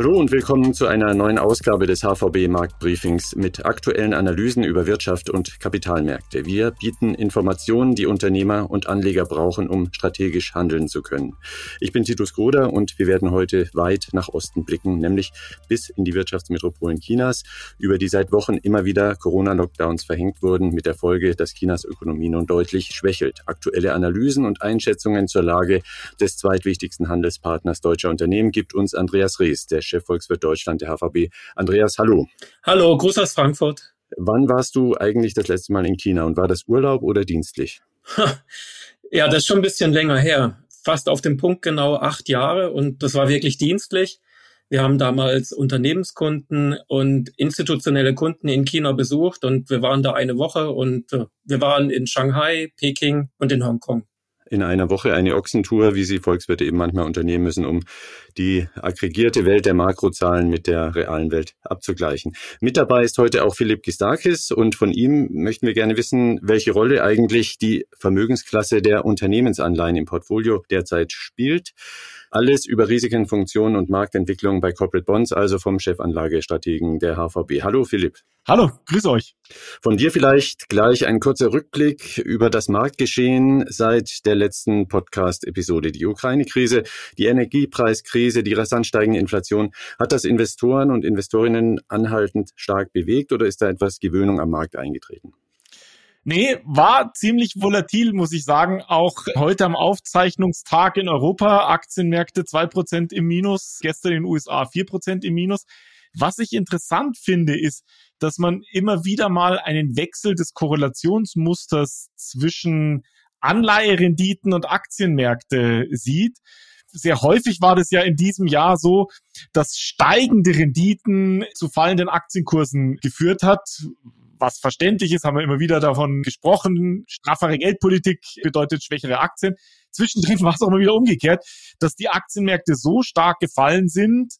Hallo und willkommen zu einer neuen Ausgabe des HVB Marktbriefings mit aktuellen Analysen über Wirtschaft und Kapitalmärkte. Wir bieten Informationen, die Unternehmer und Anleger brauchen, um strategisch handeln zu können. Ich bin Titus Groder und wir werden heute weit nach Osten blicken, nämlich bis in die Wirtschaftsmetropolen Chinas, über die seit Wochen immer wieder Corona-Lockdowns verhängt wurden, mit der Folge, dass Chinas Ökonomie nun deutlich schwächelt. Aktuelle Analysen und Einschätzungen zur Lage des zweitwichtigsten Handelspartners deutscher Unternehmen gibt uns Andreas Rees, der Chefvolkswirt Deutschland der HVB. Andreas, hallo. Hallo, Gruß aus Frankfurt. Wann warst du eigentlich das letzte Mal in China und war das Urlaub oder dienstlich? Ja, das ist schon ein bisschen länger her. Fast auf den Punkt genau acht Jahre und das war wirklich dienstlich. Wir haben damals Unternehmenskunden und institutionelle Kunden in China besucht und wir waren da eine Woche und äh, wir waren in Shanghai, Peking und in Hongkong in einer Woche eine Ochsentour, wie sie Volkswirte eben manchmal unternehmen müssen, um die aggregierte Welt der Makrozahlen mit der realen Welt abzugleichen. Mit dabei ist heute auch Philipp Gistakis und von ihm möchten wir gerne wissen, welche Rolle eigentlich die Vermögensklasse der Unternehmensanleihen im Portfolio derzeit spielt. Alles über Risiken, Funktionen und Marktentwicklung bei Corporate Bonds, also vom Chefanlagestrategen der HVB. Hallo Philipp. Hallo, grüß euch. Von dir vielleicht gleich ein kurzer Rückblick über das Marktgeschehen seit der letzten Podcast-Episode. Die Ukraine-Krise, die Energiepreiskrise, die rasant steigende Inflation. Hat das Investoren und Investorinnen anhaltend stark bewegt oder ist da etwas Gewöhnung am Markt eingetreten? Nee, war ziemlich volatil, muss ich sagen. Auch heute am Aufzeichnungstag in Europa, Aktienmärkte zwei Prozent im Minus, gestern in den USA vier Prozent im Minus. Was ich interessant finde, ist, dass man immer wieder mal einen Wechsel des Korrelationsmusters zwischen Anleiherenditen und Aktienmärkte sieht sehr häufig war das ja in diesem Jahr so, dass steigende Renditen zu fallenden Aktienkursen geführt hat was verständlich ist, haben wir immer wieder davon gesprochen. Straffere Geldpolitik bedeutet schwächere Aktien. Zwischendrin war es auch immer wieder umgekehrt, dass die Aktienmärkte so stark gefallen sind,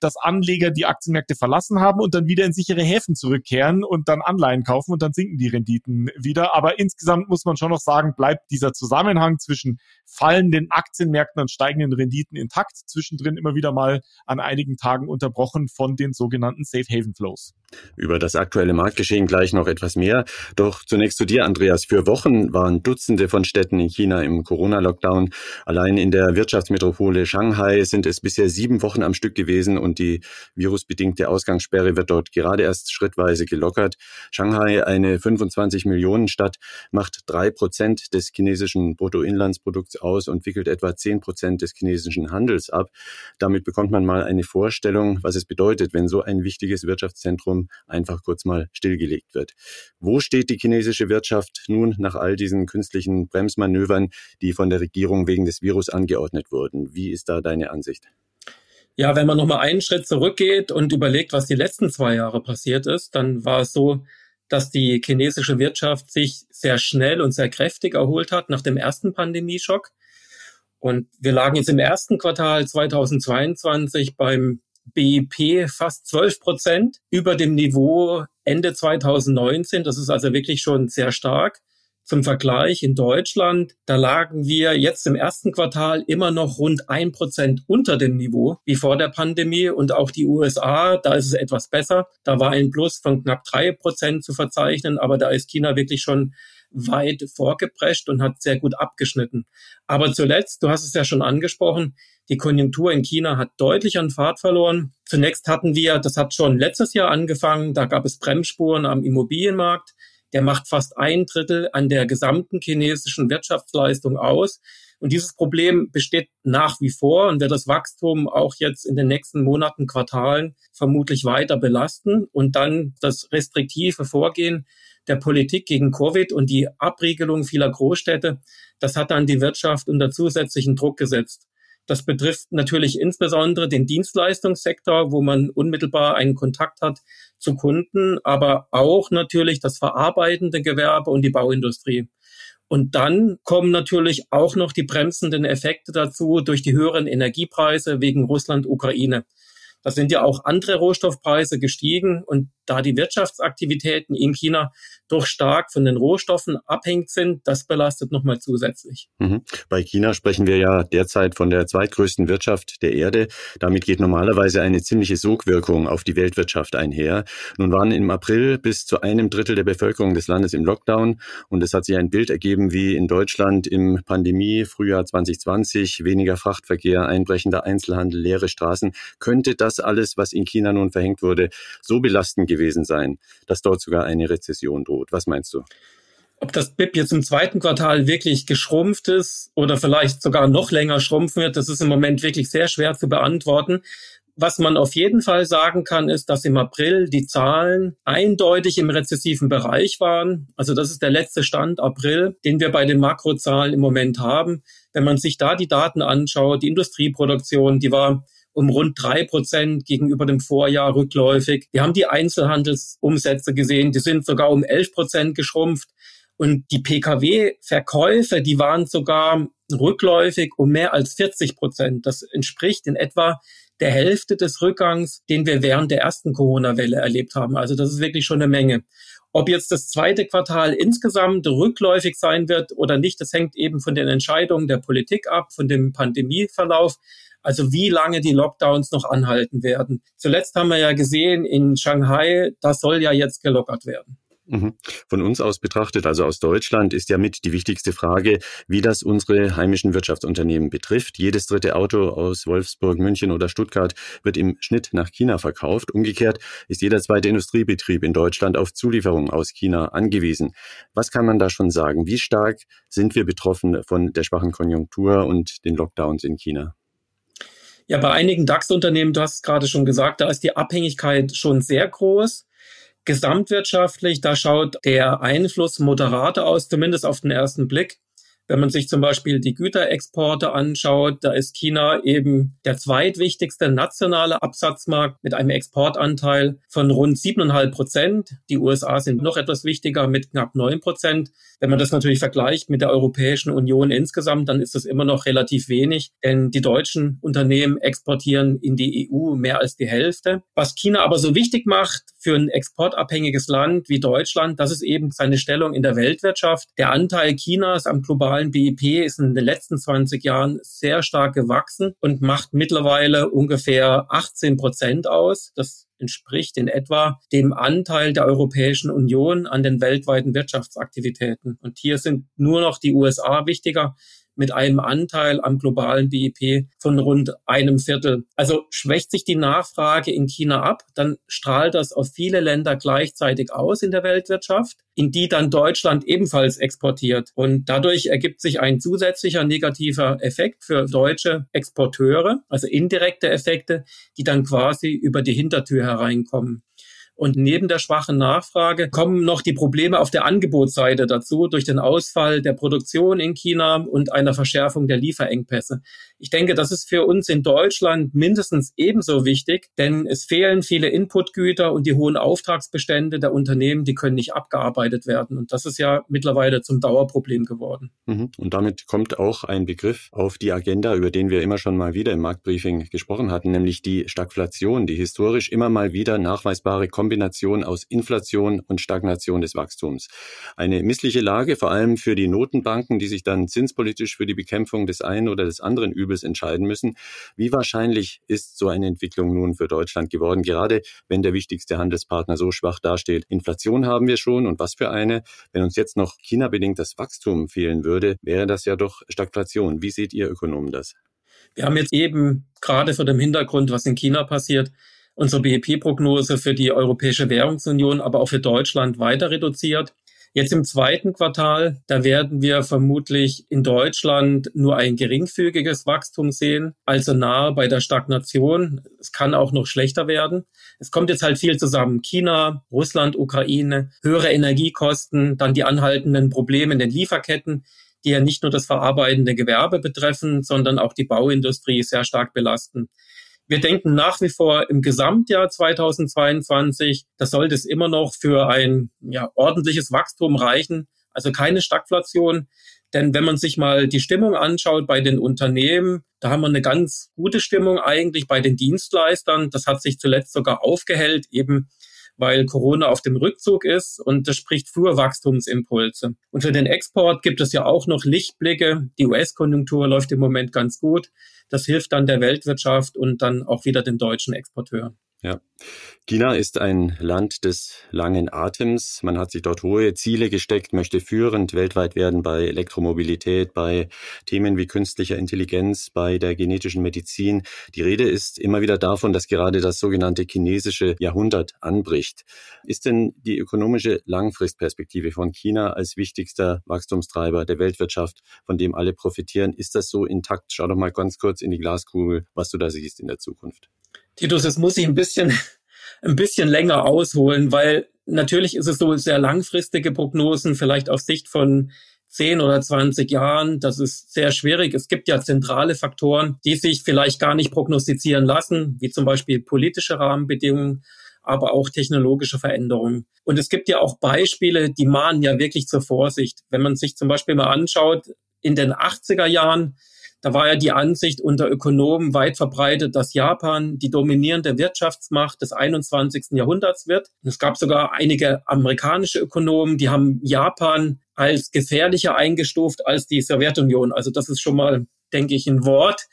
dass Anleger die Aktienmärkte verlassen haben und dann wieder in sichere Häfen zurückkehren und dann Anleihen kaufen und dann sinken die Renditen wieder. Aber insgesamt muss man schon noch sagen, bleibt dieser Zusammenhang zwischen fallenden Aktienmärkten und steigenden Renditen intakt, zwischendrin immer wieder mal an einigen Tagen unterbrochen von den sogenannten Safe Haven Flows. Über das aktuelle Marktgeschehen gleich noch etwas mehr. Doch zunächst zu dir, Andreas. Für Wochen waren Dutzende von Städten in China im Corona-Lockdown. Allein in der Wirtschaftsmetropole Shanghai sind es bisher sieben Wochen am Stück gewesen und die virusbedingte Ausgangssperre wird dort gerade erst schrittweise gelockert. Shanghai, eine 25 Millionen Stadt, macht drei Prozent des chinesischen Bruttoinlandsprodukts aus und wickelt etwa zehn Prozent des chinesischen Handels ab. Damit bekommt man mal eine Vorstellung, was es bedeutet, wenn so ein wichtiges Wirtschaftszentrum einfach kurz mal stillgelegt wird. Wo steht die chinesische Wirtschaft nun nach all diesen künstlichen Bremsmanövern, die von der Regierung wegen des Virus angeordnet wurden? Wie ist da deine Ansicht? Ja, wenn man nochmal einen Schritt zurückgeht und überlegt, was die letzten zwei Jahre passiert ist, dann war es so, dass die chinesische Wirtschaft sich sehr schnell und sehr kräftig erholt hat nach dem ersten Pandemieschock. Und wir lagen jetzt im ersten Quartal 2022 beim BIP fast 12 Prozent über dem Niveau Ende 2019. Das ist also wirklich schon sehr stark. Zum Vergleich in Deutschland, da lagen wir jetzt im ersten Quartal immer noch rund ein Prozent unter dem Niveau wie vor der Pandemie und auch die USA, da ist es etwas besser. Da war ein Plus von knapp drei Prozent zu verzeichnen, aber da ist China wirklich schon weit vorgeprescht und hat sehr gut abgeschnitten. Aber zuletzt, du hast es ja schon angesprochen, die Konjunktur in China hat deutlich an Fahrt verloren. Zunächst hatten wir, das hat schon letztes Jahr angefangen, da gab es Bremsspuren am Immobilienmarkt der macht fast ein Drittel an der gesamten chinesischen Wirtschaftsleistung aus. Und dieses Problem besteht nach wie vor und wird das Wachstum auch jetzt in den nächsten Monaten, Quartalen vermutlich weiter belasten. Und dann das restriktive Vorgehen der Politik gegen Covid und die Abriegelung vieler Großstädte, das hat dann die Wirtschaft unter zusätzlichen Druck gesetzt. Das betrifft natürlich insbesondere den Dienstleistungssektor, wo man unmittelbar einen Kontakt hat zu Kunden, aber auch natürlich das verarbeitende Gewerbe und die Bauindustrie. Und dann kommen natürlich auch noch die bremsenden Effekte dazu durch die höheren Energiepreise wegen Russland-Ukraine. Da sind ja auch andere Rohstoffpreise gestiegen und da die Wirtschaftsaktivitäten in China doch stark von den Rohstoffen abhängig sind, das belastet nochmal zusätzlich. Mhm. Bei China sprechen wir ja derzeit von der zweitgrößten Wirtschaft der Erde. Damit geht normalerweise eine ziemliche Sogwirkung auf die Weltwirtschaft einher. Nun waren im April bis zu einem Drittel der Bevölkerung des Landes im Lockdown und es hat sich ein Bild ergeben wie in Deutschland im Pandemie Frühjahr 2020, weniger Frachtverkehr, einbrechender Einzelhandel, leere Straßen. Könnte das alles, was in China nun verhängt wurde, so belastend gewesen sein, dass dort sogar eine Rezession droht. Was meinst du? Ob das BIP jetzt im zweiten Quartal wirklich geschrumpft ist oder vielleicht sogar noch länger schrumpfen wird, das ist im Moment wirklich sehr schwer zu beantworten. Was man auf jeden Fall sagen kann, ist, dass im April die Zahlen eindeutig im rezessiven Bereich waren. Also das ist der letzte Stand April, den wir bei den Makrozahlen im Moment haben. Wenn man sich da die Daten anschaut, die Industrieproduktion, die war um rund drei Prozent gegenüber dem Vorjahr rückläufig. Wir haben die Einzelhandelsumsätze gesehen, die sind sogar um elf Prozent geschrumpft. Und die Pkw-Verkäufe, die waren sogar rückläufig um mehr als 40 Prozent. Das entspricht in etwa der Hälfte des Rückgangs, den wir während der ersten Corona-Welle erlebt haben. Also das ist wirklich schon eine Menge. Ob jetzt das zweite Quartal insgesamt rückläufig sein wird oder nicht, das hängt eben von den Entscheidungen der Politik ab, von dem Pandemieverlauf. Also wie lange die Lockdowns noch anhalten werden. Zuletzt haben wir ja gesehen, in Shanghai, das soll ja jetzt gelockert werden. Mhm. Von uns aus betrachtet, also aus Deutschland, ist ja mit die wichtigste Frage, wie das unsere heimischen Wirtschaftsunternehmen betrifft. Jedes dritte Auto aus Wolfsburg, München oder Stuttgart wird im Schnitt nach China verkauft. Umgekehrt ist jeder zweite Industriebetrieb in Deutschland auf Zulieferungen aus China angewiesen. Was kann man da schon sagen? Wie stark sind wir betroffen von der schwachen Konjunktur und den Lockdowns in China? Ja, bei einigen DAX-Unternehmen, du hast es gerade schon gesagt, da ist die Abhängigkeit schon sehr groß. Gesamtwirtschaftlich, da schaut der Einfluss moderat aus, zumindest auf den ersten Blick. Wenn man sich zum Beispiel die Güterexporte anschaut, da ist China eben der zweitwichtigste nationale Absatzmarkt mit einem Exportanteil von rund siebeneinhalb Prozent. Die USA sind noch etwas wichtiger mit knapp neun Prozent. Wenn man das natürlich vergleicht mit der Europäischen Union insgesamt, dann ist das immer noch relativ wenig, denn die deutschen Unternehmen exportieren in die EU mehr als die Hälfte. Was China aber so wichtig macht für ein exportabhängiges Land wie Deutschland, das ist eben seine Stellung in der Weltwirtschaft. Der Anteil Chinas am globalen BIP ist in den letzten 20 Jahren sehr stark gewachsen und macht mittlerweile ungefähr 18 Prozent aus. Das entspricht in etwa dem Anteil der Europäischen Union an den weltweiten Wirtschaftsaktivitäten. Und hier sind nur noch die USA wichtiger mit einem Anteil am globalen BIP von rund einem Viertel. Also schwächt sich die Nachfrage in China ab, dann strahlt das auf viele Länder gleichzeitig aus in der Weltwirtschaft, in die dann Deutschland ebenfalls exportiert. Und dadurch ergibt sich ein zusätzlicher negativer Effekt für deutsche Exporteure, also indirekte Effekte, die dann quasi über die Hintertür hereinkommen. Und neben der schwachen Nachfrage kommen noch die Probleme auf der Angebotsseite dazu durch den Ausfall der Produktion in China und einer Verschärfung der Lieferengpässe. Ich denke, das ist für uns in Deutschland mindestens ebenso wichtig, denn es fehlen viele Inputgüter und die hohen Auftragsbestände der Unternehmen, die können nicht abgearbeitet werden. Und das ist ja mittlerweile zum Dauerproblem geworden. Mhm. Und damit kommt auch ein Begriff auf die Agenda, über den wir immer schon mal wieder im Marktbriefing gesprochen hatten, nämlich die Stagflation, die historisch immer mal wieder nachweisbare Kombination aus Inflation und Stagnation des Wachstums. Eine missliche Lage, vor allem für die Notenbanken, die sich dann zinspolitisch für die Bekämpfung des einen oder des anderen Übels entscheiden müssen. Wie wahrscheinlich ist so eine Entwicklung nun für Deutschland geworden, gerade wenn der wichtigste Handelspartner so schwach dasteht? Inflation haben wir schon und was für eine. Wenn uns jetzt noch China-bedingt das Wachstum fehlen würde, wäre das ja doch Stagflation. Wie seht ihr Ökonomen das? Wir haben jetzt eben gerade vor dem Hintergrund, was in China passiert, unsere BIP-Prognose für die Europäische Währungsunion, aber auch für Deutschland weiter reduziert. Jetzt im zweiten Quartal, da werden wir vermutlich in Deutschland nur ein geringfügiges Wachstum sehen, also nahe bei der Stagnation. Es kann auch noch schlechter werden. Es kommt jetzt halt viel zusammen. China, Russland, Ukraine, höhere Energiekosten, dann die anhaltenden Probleme in den Lieferketten, die ja nicht nur das verarbeitende Gewerbe betreffen, sondern auch die Bauindustrie sehr stark belasten. Wir denken nach wie vor im Gesamtjahr 2022, das sollte es immer noch für ein ja, ordentliches Wachstum reichen. Also keine Stagflation. Denn wenn man sich mal die Stimmung anschaut bei den Unternehmen, da haben wir eine ganz gute Stimmung eigentlich bei den Dienstleistern. Das hat sich zuletzt sogar aufgehellt, eben weil Corona auf dem Rückzug ist und das spricht für Wachstumsimpulse. Und für den Export gibt es ja auch noch Lichtblicke. Die US-Konjunktur läuft im Moment ganz gut. Das hilft dann der Weltwirtschaft und dann auch wieder den deutschen Exporteuren. Ja. China ist ein Land des langen Atems. Man hat sich dort hohe Ziele gesteckt, möchte führend weltweit werden bei Elektromobilität, bei Themen wie künstlicher Intelligenz, bei der genetischen Medizin. Die Rede ist immer wieder davon, dass gerade das sogenannte chinesische Jahrhundert anbricht. Ist denn die ökonomische Langfristperspektive von China als wichtigster Wachstumstreiber der Weltwirtschaft, von dem alle profitieren, ist das so intakt? Schau doch mal ganz kurz in die Glaskugel, was du da siehst in der Zukunft. Titus, das muss ich ein bisschen, ein bisschen länger ausholen, weil natürlich ist es so sehr langfristige Prognosen, vielleicht auf Sicht von 10 oder 20 Jahren. Das ist sehr schwierig. Es gibt ja zentrale Faktoren, die sich vielleicht gar nicht prognostizieren lassen, wie zum Beispiel politische Rahmenbedingungen, aber auch technologische Veränderungen. Und es gibt ja auch Beispiele, die mahnen ja wirklich zur Vorsicht. Wenn man sich zum Beispiel mal anschaut, in den 80er Jahren da war ja die Ansicht unter Ökonomen weit verbreitet, dass Japan die dominierende Wirtschaftsmacht des 21. Jahrhunderts wird. Es gab sogar einige amerikanische Ökonomen, die haben Japan als gefährlicher eingestuft als die Sowjetunion. Also das ist schon mal, denke ich, ein Wort.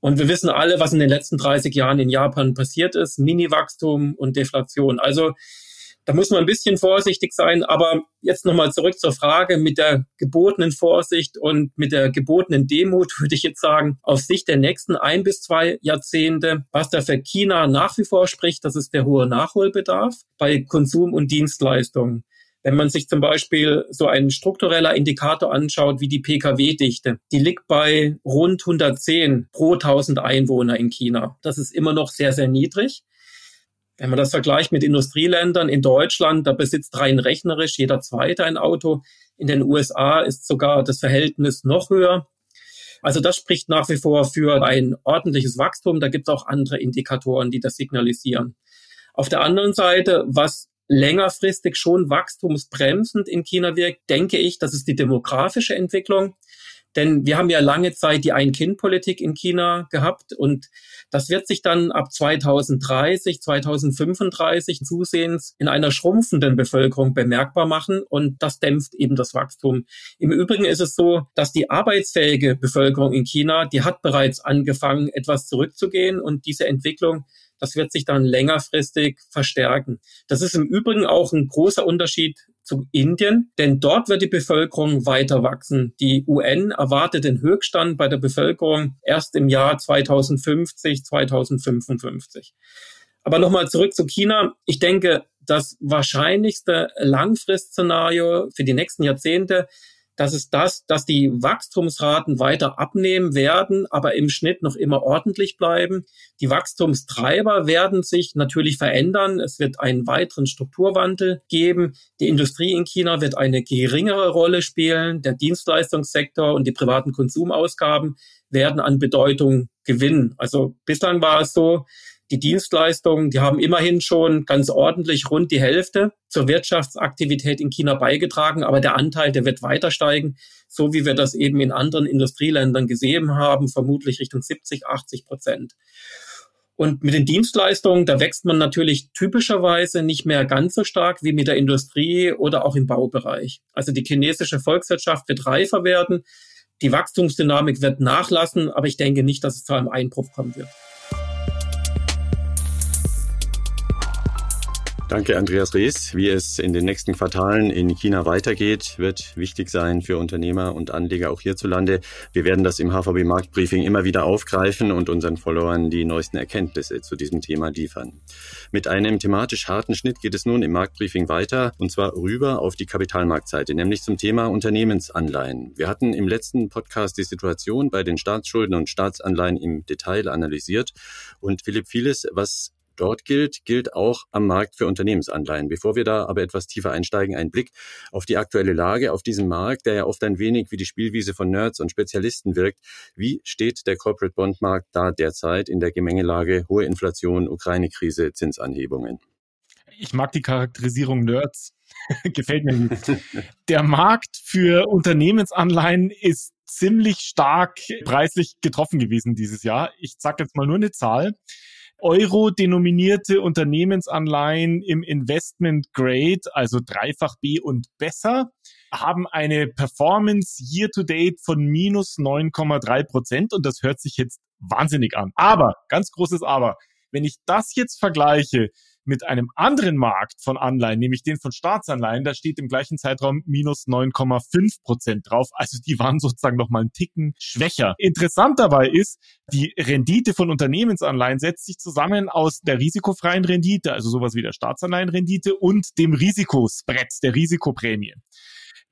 Und wir wissen alle, was in den letzten 30 Jahren in Japan passiert ist. Mini-Wachstum und Deflation. Also da muss man ein bisschen vorsichtig sein. Aber jetzt nochmal zurück zur Frage mit der gebotenen Vorsicht und mit der gebotenen Demut, würde ich jetzt sagen, auf Sicht der nächsten ein bis zwei Jahrzehnte, was da für China nach wie vor spricht, das ist der hohe Nachholbedarf bei Konsum und Dienstleistungen. Wenn man sich zum Beispiel so ein struktureller Indikator anschaut, wie die Pkw-Dichte, die liegt bei rund 110 pro 1000 Einwohner in China. Das ist immer noch sehr, sehr niedrig. Wenn man das vergleicht mit Industrieländern in Deutschland, da besitzt rein rechnerisch jeder Zweite ein Auto. In den USA ist sogar das Verhältnis noch höher. Also das spricht nach wie vor für ein ordentliches Wachstum. Da gibt es auch andere Indikatoren, die das signalisieren. Auf der anderen Seite, was längerfristig schon wachstumsbremsend in China wirkt, denke ich, das ist die demografische Entwicklung. Denn wir haben ja lange Zeit die Ein-Kind-Politik in China gehabt und das wird sich dann ab 2030, 2035 zusehends in einer schrumpfenden Bevölkerung bemerkbar machen und das dämpft eben das Wachstum. Im Übrigen ist es so, dass die arbeitsfähige Bevölkerung in China, die hat bereits angefangen, etwas zurückzugehen und diese Entwicklung das wird sich dann längerfristig verstärken. Das ist im Übrigen auch ein großer Unterschied zu Indien, denn dort wird die Bevölkerung weiter wachsen. Die UN erwartet den Höchststand bei der Bevölkerung erst im Jahr 2050, 2055. Aber nochmal zurück zu China. Ich denke, das wahrscheinlichste Langfristszenario für die nächsten Jahrzehnte das ist das, dass die Wachstumsraten weiter abnehmen werden, aber im Schnitt noch immer ordentlich bleiben. Die Wachstumstreiber werden sich natürlich verändern. Es wird einen weiteren Strukturwandel geben. Die Industrie in China wird eine geringere Rolle spielen. Der Dienstleistungssektor und die privaten Konsumausgaben werden an Bedeutung gewinnen. Also bislang war es so, die Dienstleistungen, die haben immerhin schon ganz ordentlich rund die Hälfte zur Wirtschaftsaktivität in China beigetragen, aber der Anteil, der wird weiter steigen, so wie wir das eben in anderen Industrieländern gesehen haben, vermutlich Richtung 70, 80 Prozent. Und mit den Dienstleistungen, da wächst man natürlich typischerweise nicht mehr ganz so stark wie mit der Industrie oder auch im Baubereich. Also die chinesische Volkswirtschaft wird reifer werden, die Wachstumsdynamik wird nachlassen, aber ich denke nicht, dass es zu einem Einbruch kommen wird. Danke, Andreas Rees. Wie es in den nächsten Quartalen in China weitergeht, wird wichtig sein für Unternehmer und Anleger auch hierzulande. Wir werden das im HVB Marktbriefing immer wieder aufgreifen und unseren Followern die neuesten Erkenntnisse zu diesem Thema liefern. Mit einem thematisch harten Schnitt geht es nun im Marktbriefing weiter und zwar rüber auf die Kapitalmarktseite, nämlich zum Thema Unternehmensanleihen. Wir hatten im letzten Podcast die Situation bei den Staatsschulden und Staatsanleihen im Detail analysiert und Philipp vieles, was dort gilt, gilt auch am Markt für Unternehmensanleihen. Bevor wir da aber etwas tiefer einsteigen, ein Blick auf die aktuelle Lage auf diesem Markt, der ja oft ein wenig wie die Spielwiese von Nerds und Spezialisten wirkt. Wie steht der Corporate Bond Markt da derzeit in der Gemengelage hohe Inflation, Ukraine-Krise, Zinsanhebungen? Ich mag die Charakterisierung Nerds. Gefällt mir nicht. Der Markt für Unternehmensanleihen ist ziemlich stark preislich getroffen gewesen dieses Jahr. Ich sage jetzt mal nur eine Zahl. Euro-denominierte Unternehmensanleihen im Investment Grade, also dreifach B und besser, haben eine Performance year to date von minus 9,3 Prozent und das hört sich jetzt wahnsinnig an. Aber, ganz großes Aber, wenn ich das jetzt vergleiche mit einem anderen Markt von Anleihen, nämlich den von Staatsanleihen, da steht im gleichen Zeitraum minus 9,5 Prozent drauf. Also die waren sozusagen noch mal einen Ticken schwächer. Interessant dabei ist, die Rendite von Unternehmensanleihen setzt sich zusammen aus der risikofreien Rendite, also sowas wie der Staatsanleihenrendite und dem Risikospread, der Risikoprämie.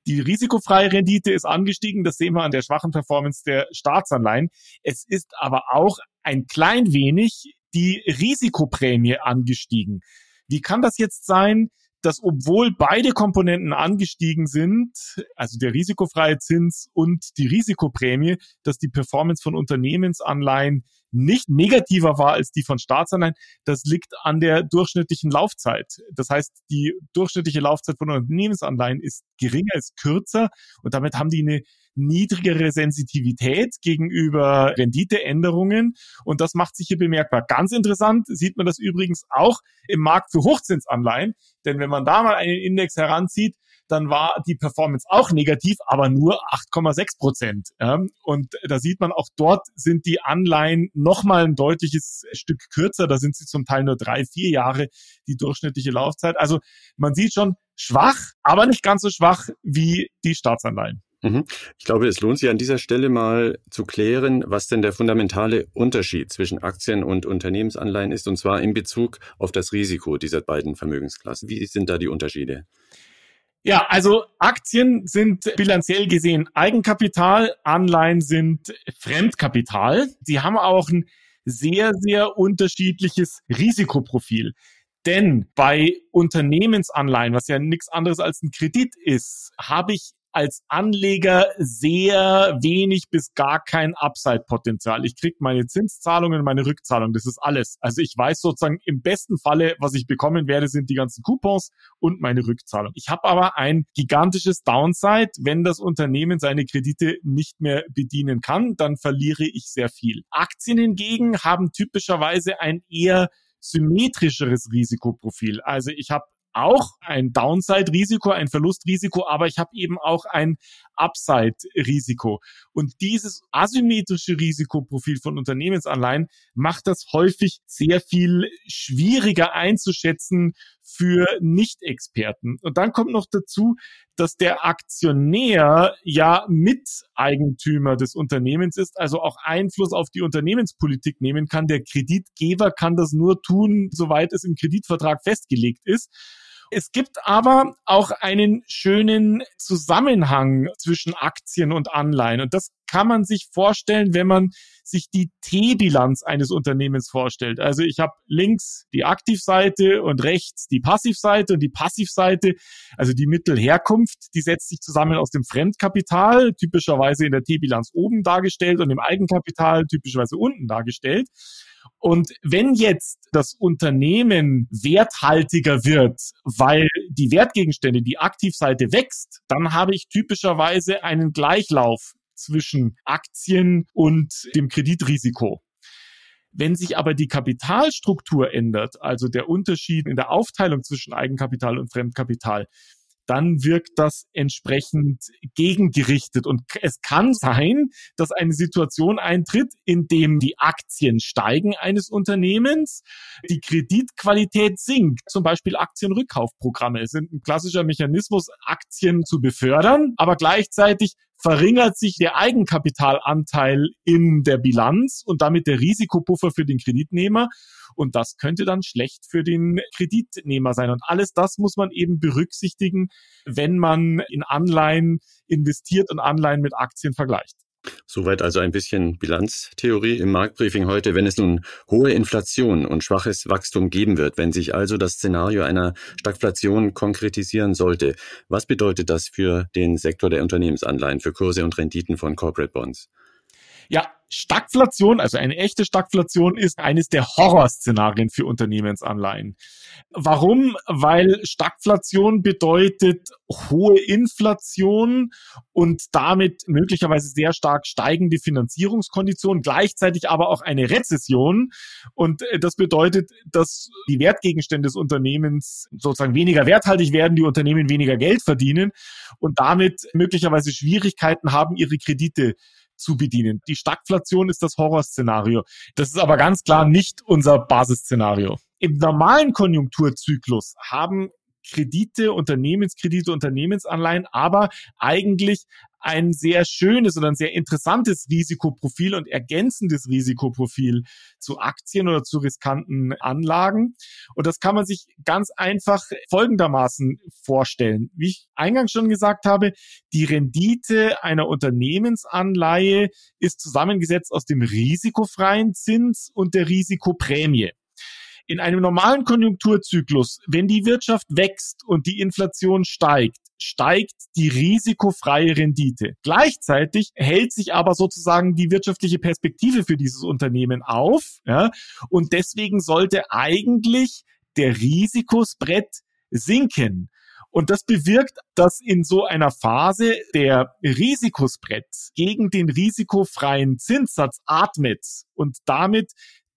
Die risikofreie Rendite ist angestiegen, das sehen wir an der schwachen Performance der Staatsanleihen. Es ist aber auch ein klein wenig die Risikoprämie angestiegen. Wie kann das jetzt sein, dass obwohl beide Komponenten angestiegen sind, also der risikofreie Zins und die Risikoprämie, dass die Performance von Unternehmensanleihen nicht negativer war als die von Staatsanleihen, das liegt an der durchschnittlichen Laufzeit. Das heißt, die durchschnittliche Laufzeit von Unternehmensanleihen ist geringer, ist kürzer und damit haben die eine niedrigere Sensitivität gegenüber Renditeänderungen und das macht sich hier bemerkbar. Ganz interessant sieht man das übrigens auch im Markt für Hochzinsanleihen, denn wenn man da mal einen Index heranzieht, dann war die Performance auch negativ, aber nur 8,6 Prozent. und da sieht man auch dort sind die Anleihen nochmal ein deutliches Stück kürzer. Da sind sie zum Teil nur drei, vier Jahre die durchschnittliche Laufzeit. Also man sieht schon schwach, aber nicht ganz so schwach wie die Staatsanleihen. Mhm. Ich glaube, es lohnt sich an dieser Stelle mal zu klären, was denn der fundamentale Unterschied zwischen Aktien und Unternehmensanleihen ist, und zwar in Bezug auf das Risiko dieser beiden Vermögensklassen. Wie sind da die Unterschiede? Ja, also Aktien sind bilanziell gesehen Eigenkapital, Anleihen sind Fremdkapital. Sie haben auch ein sehr, sehr unterschiedliches Risikoprofil. Denn bei Unternehmensanleihen, was ja nichts anderes als ein Kredit ist, habe ich als Anleger sehr wenig bis gar kein Upside-Potenzial. Ich kriege meine Zinszahlungen, meine Rückzahlungen, das ist alles. Also ich weiß sozusagen im besten Falle, was ich bekommen werde, sind die ganzen Coupons und meine Rückzahlung. Ich habe aber ein gigantisches Downside. Wenn das Unternehmen seine Kredite nicht mehr bedienen kann, dann verliere ich sehr viel. Aktien hingegen haben typischerweise ein eher symmetrischeres Risikoprofil. Also ich habe auch ein Downside-Risiko, ein Verlustrisiko, aber ich habe eben auch ein Upside-Risiko. Und dieses asymmetrische Risikoprofil von Unternehmensanleihen macht das häufig sehr viel schwieriger einzuschätzen für Nicht-Experten. Und dann kommt noch dazu, dass der Aktionär ja Miteigentümer des Unternehmens ist, also auch Einfluss auf die Unternehmenspolitik nehmen kann. Der Kreditgeber kann das nur tun, soweit es im Kreditvertrag festgelegt ist. Es gibt aber auch einen schönen Zusammenhang zwischen Aktien und Anleihen. Und das kann man sich vorstellen, wenn man sich die T-Bilanz eines Unternehmens vorstellt. Also ich habe links die Aktivseite und rechts die Passivseite und die Passivseite, also die Mittelherkunft, die setzt sich zusammen aus dem Fremdkapital, typischerweise in der T-Bilanz oben dargestellt und dem Eigenkapital typischerweise unten dargestellt. Und wenn jetzt das Unternehmen werthaltiger wird, weil die Wertgegenstände, die Aktivseite wächst, dann habe ich typischerweise einen Gleichlauf zwischen Aktien und dem Kreditrisiko. Wenn sich aber die Kapitalstruktur ändert, also der Unterschied in der Aufteilung zwischen Eigenkapital und Fremdkapital, dann wirkt das entsprechend gegengerichtet. Und es kann sein, dass eine Situation eintritt, in dem die Aktien steigen eines Unternehmens, die Kreditqualität sinkt. Zum Beispiel Aktienrückkaufprogramme sind ein klassischer Mechanismus, Aktien zu befördern, aber gleichzeitig verringert sich der Eigenkapitalanteil in der Bilanz und damit der Risikopuffer für den Kreditnehmer. Und das könnte dann schlecht für den Kreditnehmer sein. Und alles das muss man eben berücksichtigen, wenn man in Anleihen investiert und Anleihen mit Aktien vergleicht. Soweit also ein bisschen Bilanztheorie im Marktbriefing heute. Wenn es nun hohe Inflation und schwaches Wachstum geben wird, wenn sich also das Szenario einer Stagflation konkretisieren sollte, was bedeutet das für den Sektor der Unternehmensanleihen, für Kurse und Renditen von Corporate Bonds? Ja, Stagflation, also eine echte Stagflation, ist eines der Horrorszenarien für Unternehmensanleihen. Warum? Weil Stagflation bedeutet hohe Inflation und damit möglicherweise sehr stark steigende Finanzierungskonditionen, gleichzeitig aber auch eine Rezession. Und äh, das bedeutet, dass die Wertgegenstände des Unternehmens sozusagen weniger werthaltig werden, die Unternehmen weniger Geld verdienen und damit möglicherweise Schwierigkeiten haben, ihre Kredite zu bedienen. Die Stagflation ist das Horrorszenario. Das ist aber ganz klar nicht unser Basisszenario. Im normalen Konjunkturzyklus haben Kredite, Unternehmenskredite, Unternehmensanleihen, aber eigentlich ein sehr schönes oder ein sehr interessantes Risikoprofil und ergänzendes Risikoprofil zu Aktien oder zu riskanten Anlagen. Und das kann man sich ganz einfach folgendermaßen vorstellen. Wie ich eingangs schon gesagt habe, die Rendite einer Unternehmensanleihe ist zusammengesetzt aus dem risikofreien Zins und der Risikoprämie. In einem normalen Konjunkturzyklus, wenn die Wirtschaft wächst und die Inflation steigt, steigt die risikofreie Rendite. Gleichzeitig hält sich aber sozusagen die wirtschaftliche Perspektive für dieses Unternehmen auf. Ja, und deswegen sollte eigentlich der Risikosbrett sinken. Und das bewirkt, dass in so einer Phase der Risikosbrett gegen den risikofreien Zinssatz atmet und damit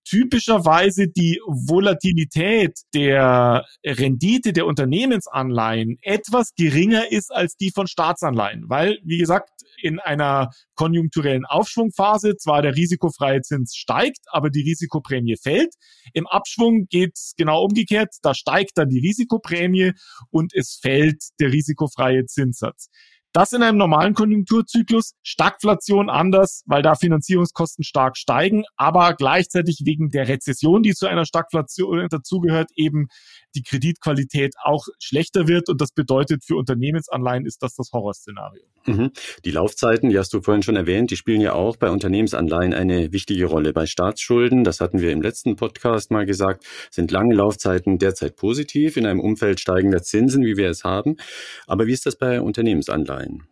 typischerweise die Volatilität der Rendite der Unternehmensanleihen etwas geringer ist als die von Staatsanleihen, weil, wie gesagt, in einer konjunkturellen Aufschwungphase zwar der risikofreie Zins steigt, aber die Risikoprämie fällt. Im Abschwung geht es genau umgekehrt, da steigt dann die Risikoprämie und es fällt der risikofreie Zinssatz. Das in einem normalen Konjunkturzyklus, Stagflation anders, weil da Finanzierungskosten stark steigen, aber gleichzeitig wegen der Rezession, die zu einer Stagflation dazugehört, eben die Kreditqualität auch schlechter wird. Und das bedeutet für Unternehmensanleihen ist das das Horrorszenario. Mhm. Die Laufzeiten, die hast du vorhin schon erwähnt, die spielen ja auch bei Unternehmensanleihen eine wichtige Rolle. Bei Staatsschulden, das hatten wir im letzten Podcast mal gesagt, sind lange Laufzeiten derzeit positiv in einem Umfeld steigender Zinsen, wie wir es haben. Aber wie ist das bei Unternehmensanleihen? Sein?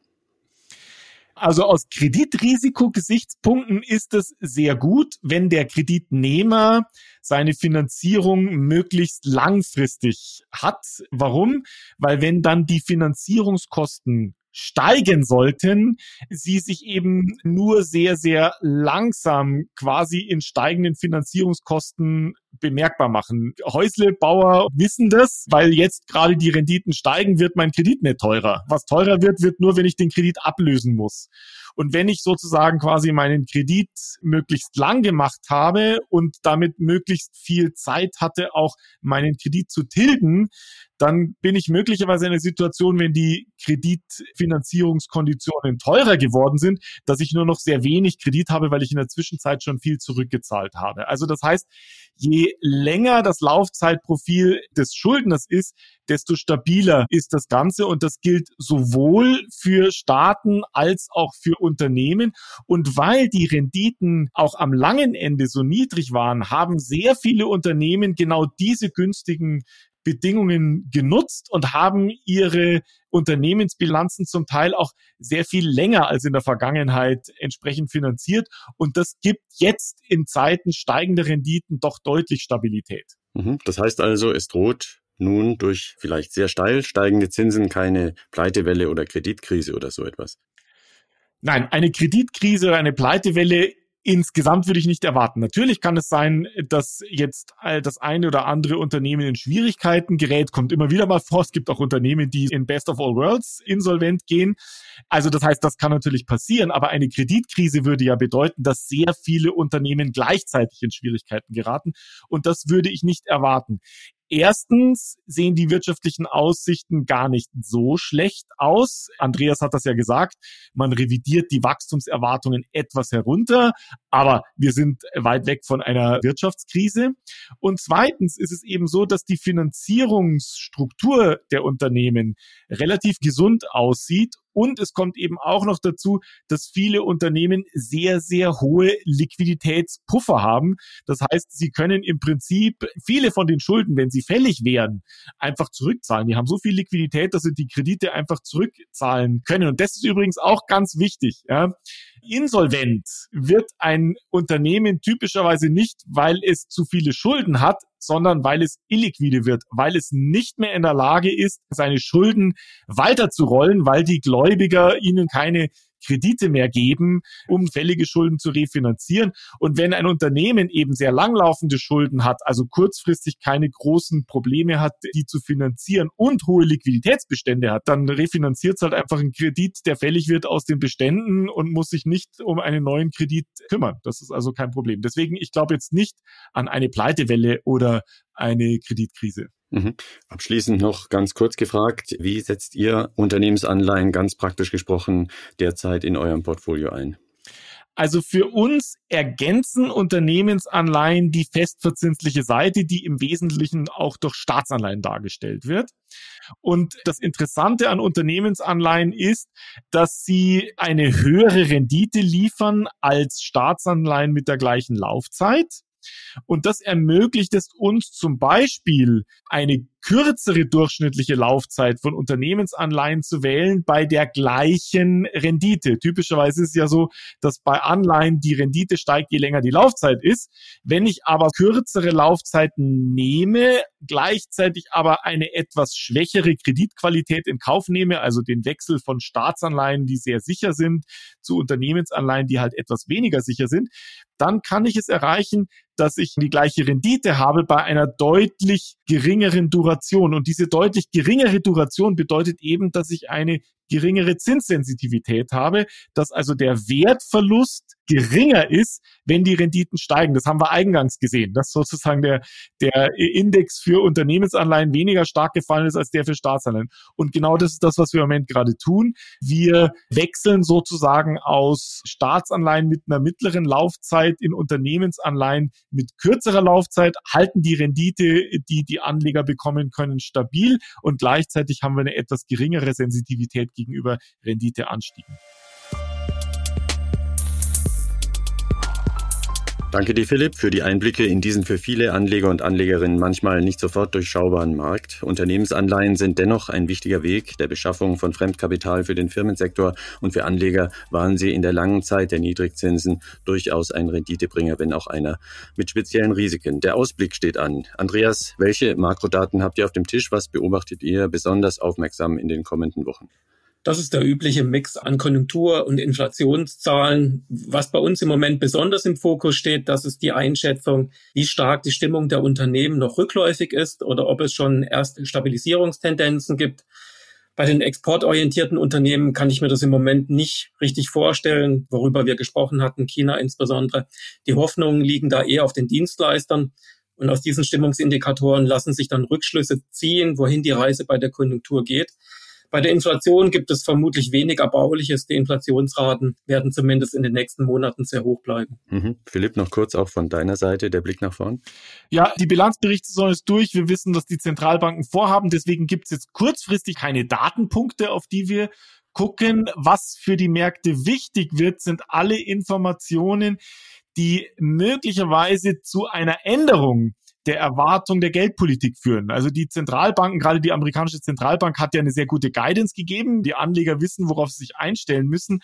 Also aus Kreditrisikogesichtspunkten ist es sehr gut, wenn der Kreditnehmer seine Finanzierung möglichst langfristig hat. Warum? Weil wenn dann die Finanzierungskosten steigen sollten, sie sich eben nur sehr, sehr langsam quasi in steigenden Finanzierungskosten bemerkbar machen. Häuslebauer wissen das, weil jetzt gerade die Renditen steigen, wird mein Kredit nicht teurer. Was teurer wird, wird nur, wenn ich den Kredit ablösen muss. Und wenn ich sozusagen quasi meinen Kredit möglichst lang gemacht habe und damit möglichst viel Zeit hatte, auch meinen Kredit zu tilgen, dann bin ich möglicherweise in einer Situation, wenn die Kreditfinanzierungskonditionen teurer geworden sind, dass ich nur noch sehr wenig Kredit habe, weil ich in der Zwischenzeit schon viel zurückgezahlt habe. Also das heißt, je länger das Laufzeitprofil des Schuldners ist, desto stabiler ist das Ganze. Und das gilt sowohl für Staaten als auch für Unternehmen. Und weil die Renditen auch am langen Ende so niedrig waren, haben sehr viele Unternehmen genau diese günstigen Bedingungen genutzt und haben ihre Unternehmensbilanzen zum Teil auch sehr viel länger als in der Vergangenheit entsprechend finanziert. Und das gibt jetzt in Zeiten steigender Renditen doch deutlich Stabilität. Mhm. Das heißt also, es droht nun durch vielleicht sehr steil steigende Zinsen keine Pleitewelle oder Kreditkrise oder so etwas. Nein, eine Kreditkrise oder eine Pleitewelle insgesamt würde ich nicht erwarten. Natürlich kann es sein, dass jetzt das eine oder andere Unternehmen in Schwierigkeiten gerät, kommt immer wieder mal vor. Es gibt auch Unternehmen, die in Best of All Worlds insolvent gehen. Also das heißt, das kann natürlich passieren, aber eine Kreditkrise würde ja bedeuten, dass sehr viele Unternehmen gleichzeitig in Schwierigkeiten geraten und das würde ich nicht erwarten. Erstens sehen die wirtschaftlichen Aussichten gar nicht so schlecht aus. Andreas hat das ja gesagt. Man revidiert die Wachstumserwartungen etwas herunter, aber wir sind weit weg von einer Wirtschaftskrise. Und zweitens ist es eben so, dass die Finanzierungsstruktur der Unternehmen relativ gesund aussieht Und es kommt eben auch noch dazu, dass viele Unternehmen sehr, sehr hohe Liquiditätspuffer haben. Das heißt, sie können im Prinzip viele von den Schulden, wenn sie fällig wären, einfach zurückzahlen. Die haben so viel Liquidität, dass sie die Kredite einfach zurückzahlen können. Und das ist übrigens auch ganz wichtig. Ja. Insolvent wird ein Unternehmen typischerweise nicht, weil es zu viele Schulden hat, sondern weil es illiquide wird, weil es nicht mehr in der Lage ist, seine Schulden weiterzurollen, weil die Gläubiger ihnen keine Kredite mehr geben, um fällige Schulden zu refinanzieren. Und wenn ein Unternehmen eben sehr langlaufende Schulden hat, also kurzfristig keine großen Probleme hat, die zu finanzieren und hohe Liquiditätsbestände hat, dann refinanziert es halt einfach einen Kredit, der fällig wird aus den Beständen und muss sich nicht um einen neuen Kredit kümmern. Das ist also kein Problem. Deswegen, ich glaube jetzt nicht an eine Pleitewelle oder eine Kreditkrise. Mhm. Abschließend noch ganz kurz gefragt, wie setzt ihr Unternehmensanleihen ganz praktisch gesprochen derzeit in eurem Portfolio ein? Also für uns ergänzen Unternehmensanleihen die festverzinsliche Seite, die im Wesentlichen auch durch Staatsanleihen dargestellt wird. Und das Interessante an Unternehmensanleihen ist, dass sie eine höhere Rendite liefern als Staatsanleihen mit der gleichen Laufzeit. Und das ermöglicht es uns zum Beispiel eine kürzere durchschnittliche Laufzeit von Unternehmensanleihen zu wählen bei der gleichen Rendite. Typischerweise ist es ja so, dass bei Anleihen die Rendite steigt, je länger die Laufzeit ist. Wenn ich aber kürzere Laufzeiten nehme, gleichzeitig aber eine etwas schwächere Kreditqualität in Kauf nehme, also den Wechsel von Staatsanleihen, die sehr sicher sind, zu Unternehmensanleihen, die halt etwas weniger sicher sind, dann kann ich es erreichen, dass ich die gleiche Rendite habe bei einer deutlich geringeren Duration. Und diese deutlich geringere Duration bedeutet eben, dass ich eine geringere Zinssensitivität habe, dass also der Wertverlust geringer ist, wenn die Renditen steigen. Das haben wir eingangs gesehen, dass sozusagen der, der Index für Unternehmensanleihen weniger stark gefallen ist als der für Staatsanleihen. Und genau das ist das, was wir im Moment gerade tun. Wir wechseln sozusagen aus Staatsanleihen mit einer mittleren Laufzeit in Unternehmensanleihen mit kürzerer Laufzeit, halten die Rendite, die die Anleger bekommen können, stabil und gleichzeitig haben wir eine etwas geringere Sensitivität gegenüber Renditeanstiegen. Danke dir, Philipp, für die Einblicke in diesen für viele Anleger und Anlegerinnen manchmal nicht sofort durchschaubaren Markt. Unternehmensanleihen sind dennoch ein wichtiger Weg der Beschaffung von Fremdkapital für den Firmensektor und für Anleger waren sie in der langen Zeit der Niedrigzinsen durchaus ein Renditebringer, wenn auch einer mit speziellen Risiken. Der Ausblick steht an. Andreas, welche Makrodaten habt ihr auf dem Tisch? Was beobachtet ihr besonders aufmerksam in den kommenden Wochen? Das ist der übliche Mix an Konjunktur- und Inflationszahlen. Was bei uns im Moment besonders im Fokus steht, das ist die Einschätzung, wie stark die Stimmung der Unternehmen noch rückläufig ist oder ob es schon erste Stabilisierungstendenzen gibt. Bei den exportorientierten Unternehmen kann ich mir das im Moment nicht richtig vorstellen, worüber wir gesprochen hatten, China insbesondere. Die Hoffnungen liegen da eher auf den Dienstleistern. Und aus diesen Stimmungsindikatoren lassen sich dann Rückschlüsse ziehen, wohin die Reise bei der Konjunktur geht. Bei der Inflation gibt es vermutlich wenig Erbauliches. Die Inflationsraten werden zumindest in den nächsten Monaten sehr hoch bleiben. Mhm. Philipp, noch kurz auch von deiner Seite der Blick nach vorn. Ja, die Bilanzberichtssaison ist durch. Wir wissen, dass die Zentralbanken vorhaben. Deswegen gibt es jetzt kurzfristig keine Datenpunkte, auf die wir gucken. Was für die Märkte wichtig wird, sind alle Informationen, die möglicherweise zu einer Änderung der Erwartung der Geldpolitik führen. Also die Zentralbanken, gerade die amerikanische Zentralbank hat ja eine sehr gute Guidance gegeben. Die Anleger wissen, worauf sie sich einstellen müssen.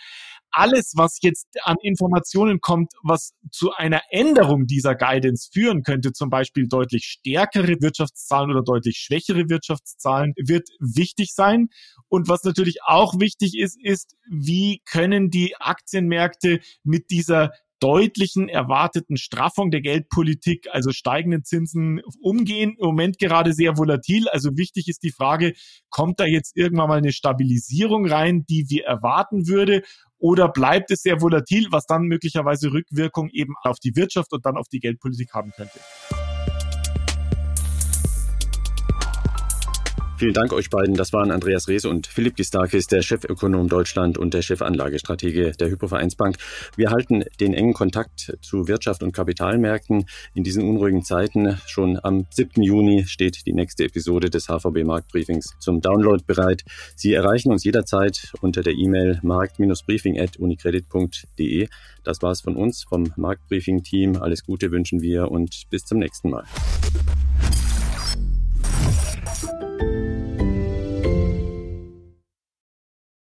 Alles, was jetzt an Informationen kommt, was zu einer Änderung dieser Guidance führen könnte, zum Beispiel deutlich stärkere Wirtschaftszahlen oder deutlich schwächere Wirtschaftszahlen, wird wichtig sein. Und was natürlich auch wichtig ist, ist, wie können die Aktienmärkte mit dieser deutlichen erwarteten Straffung der Geldpolitik, also steigenden Zinsen umgehen. Im Moment gerade sehr volatil. Also wichtig ist die Frage, kommt da jetzt irgendwann mal eine Stabilisierung rein, die wir erwarten würde? Oder bleibt es sehr volatil, was dann möglicherweise Rückwirkung eben auf die Wirtschaft und dann auf die Geldpolitik haben könnte? Vielen Dank euch beiden. Das waren Andreas Rehse und Philipp Gistakis, der Chefökonom Deutschland und der Chefanlagestratege der Hypovereinsbank. Wir halten den engen Kontakt zu Wirtschaft und Kapitalmärkten in diesen unruhigen Zeiten. Schon am 7. Juni steht die nächste Episode des HVB Marktbriefings zum Download bereit. Sie erreichen uns jederzeit unter der E-Mail markt-briefing.unicredit.de. Das war's von uns, vom Marktbriefing-Team. Alles Gute wünschen wir und bis zum nächsten Mal.